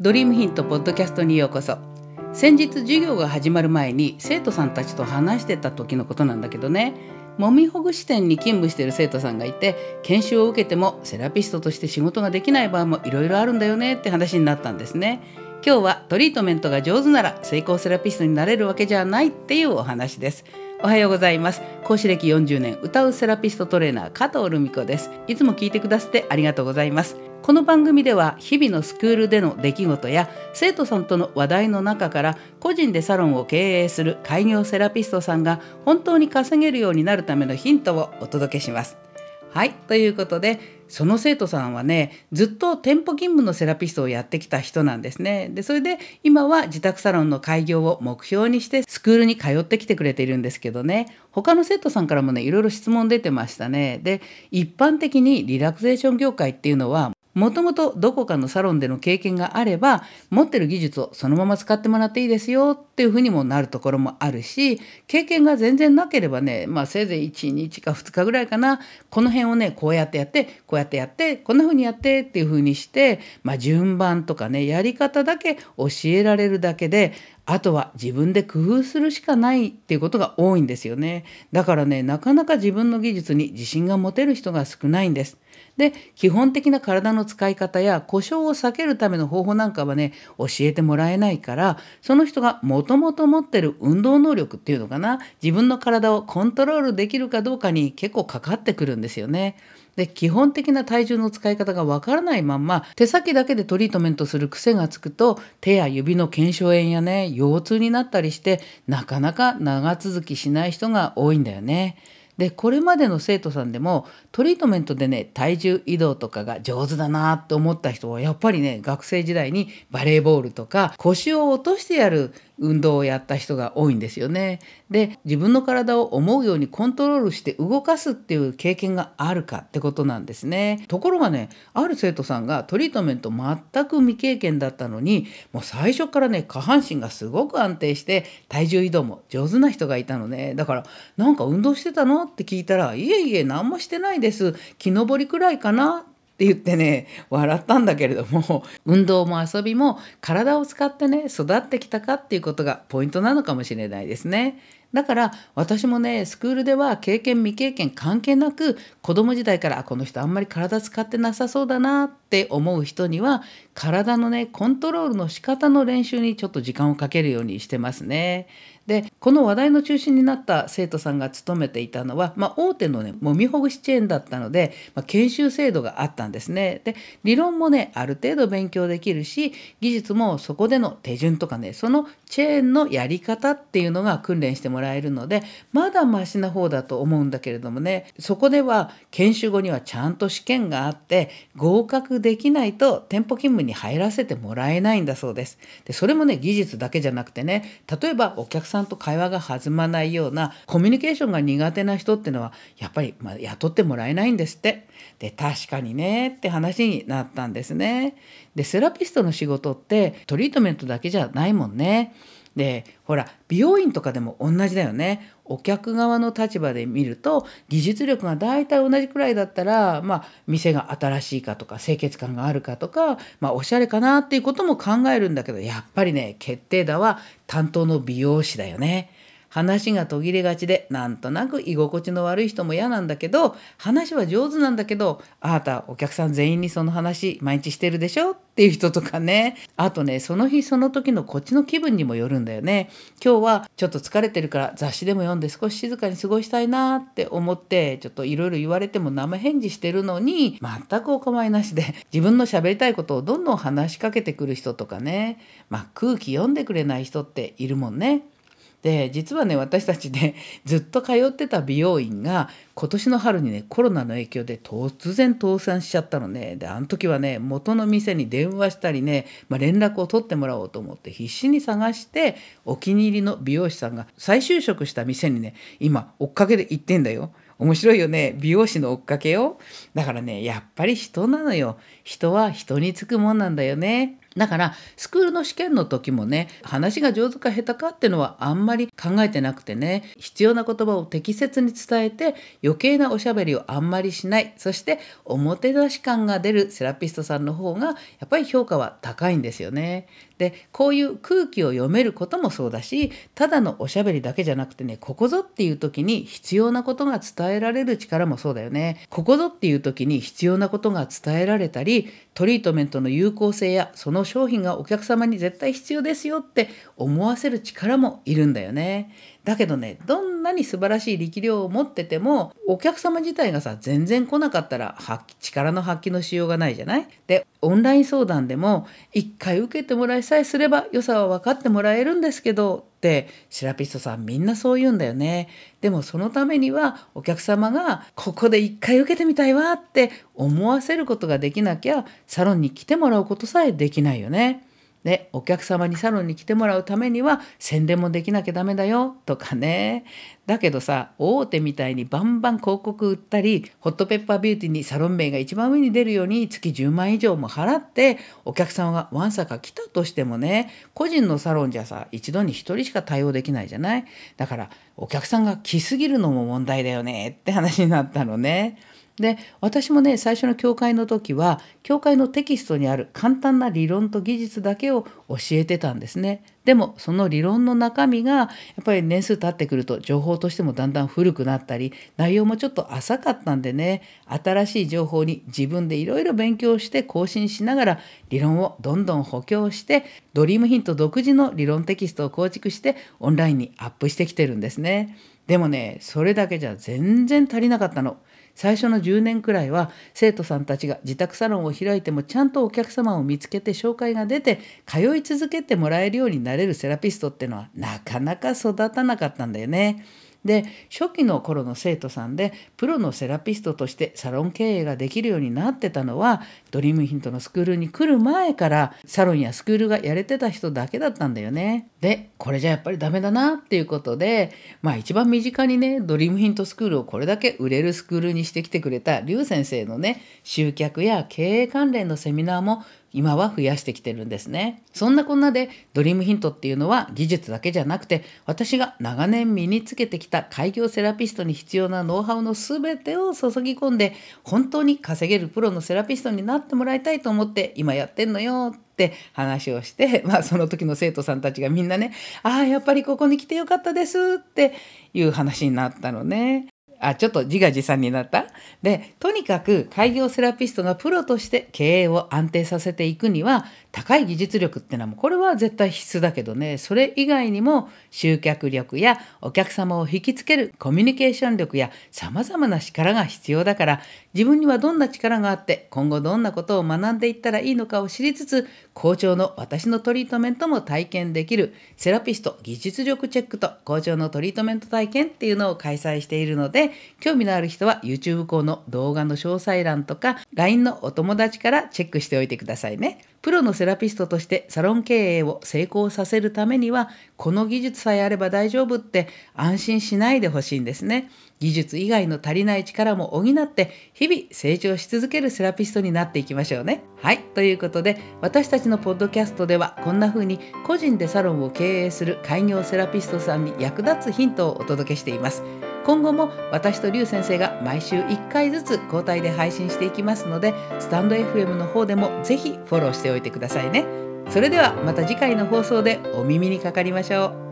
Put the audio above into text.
ドリームヒントポッドキャストにようこそ。先日授業が始まる前に生徒さんたちと話してた時のことなんだけどね。もみほぐ支店に勤務してる生徒さんがいて研修を受けてもセラピストとして仕事ができない場合もいろいろあるんだよねって話になったんですね。今日はトリートメントが上手なら成功セラピストになれるわけじゃないっていうお話です。おはようございます。講師歴40年歌うセラピストトレーナー加藤留美子です。いつも聞いてくださってありがとうございます。この番組では日々のスクールでの出来事や生徒さんとの話題の中から個人でサロンを経営する開業セラピストさんが本当に稼げるようになるためのヒントをお届けします。はいということでその生徒さんはねずっと店舗勤務のセラピストをやってきた人なんですね。でそれで今は自宅サロンの開業を目標にしてスクールに通ってきてくれているんですけどね他の生徒さんからもねいろいろ質問出てましたね。で一般的にリラクゼーション業界っていうのはもともとどこかのサロンでの経験があれば持ってる技術をそのまま使ってもらっていいですよっていうふうにもなるところもあるし経験が全然なければねまあせいぜい1日か2日ぐらいかなこの辺をねこうやってやってこうやってやってこんなふうにやってっていうふうにして、まあ、順番とかねやり方だけ教えられるだけであとは自分で工夫するしかないっていうことが多いんですよね。だからねなかなか自分の技術に自信が持てる人が少ないんです。で基本的な体の使い方や故障を避けるための方法なんかはね教えてもらえないからその人がもともと持ってる運動能力っていうのかな自分の体をコントロールできるかどうかに結構かかってくるんですよね。で基本的な体重の使い方がわからないまんま手先だけでトリートメントする癖がつくと手や指の腱鞘炎やね腰痛になったりしてなかなか長続きしない人が多いんだよね。でこれまでの生徒さんでもトリートメントでね体重移動とかが上手だなって思った人はやっぱりね学生時代にバレーボールとか腰を落としてやる運動をやった人が多いんですよね。で自分の体を思うようにコントロールして動かすっていう経験があるかってことなんですね。ところがねある生徒さんがトリートメント全く未経験だったのにもう最初からね下半身がすごく安定して体重移動も上手な人がいたのねだから「なんか運動してたの?」って聞いたら「いえいえ何もしてないです。木登りくらいかな」って言ってね笑ったんだけれども。運動も遊びも体を使ってね育ってきたかっていうことがポイントなのかもしれないですね。だから私もねスクールでは経験未経験関係なく子供時代からこの人あんまり体使ってなさそうだなって思う人には体のねコントロールの仕方の練習にちょっと時間をかけるようにしてますね。でこの話題の中心になった生徒さんが勤めていたのは、まあ、大手のねもみほぐしチェーンだったので、まあ、研修制度があったんですね。で理論もねある程度勉強できるし技術もそこでの手順とかねそのチェーンのやり方っていうのが訓練してもらもらえるのでまだマシな方だと思うんだけれどもねそこでは研修後にはちゃんと試験があって合格できないと店舗勤務に入らせてもらえないんだそうです。でそれもね技術だけじゃなくてね例えばお客さんと会話が弾まないようなコミュニケーションが苦手な人っていうのはやっぱりま雇ってもらえないんですって。で確かにねって話になったんですね。でセラピストの仕事ってトリートメントだけじゃないもんね。でほら美容院とかでも同じだよねお客側の立場で見ると技術力が大体同じくらいだったらまあ店が新しいかとか清潔感があるかとかまあおしゃれかなっていうことも考えるんだけどやっぱりね決定打は担当の美容師だよね。話が途切れがちでなんとなく居心地の悪い人も嫌なんだけど話は上手なんだけどあなたお客さん全員にその話毎日してるでしょっていう人とかね。あとねその日その時のこっちの気分にもよるんだよね。今日はちょっと疲れてるから雑誌でも読んで少し静かに過ごしたいなって思ってちょっといろいろ言われても生返事してるのに全くお構いなしで自分の喋りたいことをどんどん話しかけてくる人とかね。まあ空気読んでくれない人っているもんね。で実はね私たちね ずっと通ってた美容院が今年の春にねコロナの影響で突然倒産しちゃったのね。であの時はね元の店に電話したりね、まあ、連絡を取ってもらおうと思って必死に探してお気に入りの美容師さんが再就職した店にね今追っかけで行ってんだよ。面白いよね美容師の追っかけよだからねやっぱり人なのよ。人は人につくもんなんだよね。だからスクールの試験の時もね話が上手か下手かっていうのはあんまり考えてなくてね必要な言葉を適切に伝えて余計なおしゃべりをあんまりしないそしておもてなし感が出るセラピストさんの方がやっぱり評価は高いんですよね。でこういう空気を読めることもそうだしただのおしゃべりだけじゃなくてねここぞっていう時に必要なことが伝えられる力もそうだよね。ここぞっていう時に必要なことが伝えられたりトリートメントの有効性やその商品がお客様に絶対必要ですよって思わせる力もいるんだよね。だけどねどんなに素晴らしい力量を持っててもお客様自体がさ全然来なかったら力の発揮のしようがないじゃない？でオンライン相談でも一回受けてもらいさえすれば良さは分かってもらえるんですけどってセラピストさんみんなそう言うんだよね。でもそのためにはお客様がここで一回受けてみたいわって思わせることができなきゃサロンに来てもらうことさえできないよね。でお客様にサロンに来てもらうためには宣伝もできなきゃダメだよとかねだけどさ大手みたいにバンバン広告売ったりホットペッパービューティーにサロン名が一番上に出るように月10万以上も払ってお客様がわんさか来たとしてもね個人のサロンじゃさ一度に1人しか対応できないじゃない？だからお客さんが来すぎるのも問題だよねって話になったのね。で私もね最初の教会の時は教会のテキストにある簡単な理論と技術だけを教えてたんですね。でもその理論の中身がやっぱり年数経ってくると情報としてもだんだん古くなったり内容もちょっと浅かったんでね新しい情報に自分でいろいろ勉強して更新しながら理論をどんどん補強してドリームヒント独自の理論テキストを構築してオンラインにアップしてきてるんですね。でもねそれだけじゃ全然足りなかったの。最初の10年くらいは生徒さんたちが自宅サロンを開いてもちゃんとお客様を見つけて紹介が出て通い続けてもらえるようになれるセラピストっていうのはなかなか育たなかったんだよね。で初期の頃の生徒さんでプロのセラピストとしてサロン経営ができるようになってたのはドリームヒントのスクールに来る前からサロンやスクールがやれてた人だけだったんだよね。でこれじゃやっぱりダメだなっていうことでまあ一番身近にねドリームヒントスクールをこれだけ売れるスクールにしてきてくれた劉先生のね集客や経営関連のセミナーも今は増やしてきてるんですね。そんなこんなでドリームヒントっていうのは技術だけじゃなくて私が長年身につけてきた開業セラピストに必要なノウハウの全てを注ぎ込んで本当に稼げるプロのセラピストになってもらいたいと思って今やってんのよって話をして、まあ、その時の生徒さんたちがみんなね「ああやっぱりここに来てよかったです」っていう話になったのね。あちょっと自画自賛になった。でとにかく開業セラピストがプロとして経営を安定させていくには高い技術力ってのはもうこれは絶対必須だけどね。それ以外にも集客力やお客様を引きつけるコミュニケーション力やさまざまな力が必要だから自分にはどんな力があって今後どんなことを学んでいったらいいのかを知りつつ校長の私のトリートメントも体験できるセラピスト技術力チェックと校長のトリートメント体験っていうのを開催しているので興味のある人は YouTube 校の動画の詳細欄とか LINE のお友達からチェックしておいてくださいね。プロのセラピストとしてサロン経営を成功させるためにはこの技術さえあれば大丈夫って安心しないでほしいんですね。技術以外の足りない力も補って日々成長し続けるセラピストになっていきましょうね。はい。ということで私たちのポッドキャストではこんな風に個人でサロンを経営する開業セラピストさんに役立つヒントをお届けしています。今後も私と劉先生が毎週1回ずつ交代で配信していきますのでスタンド FM の方でもぜひフォローしておいてくださいね。それではまた次回の放送でお耳にかかりましょう。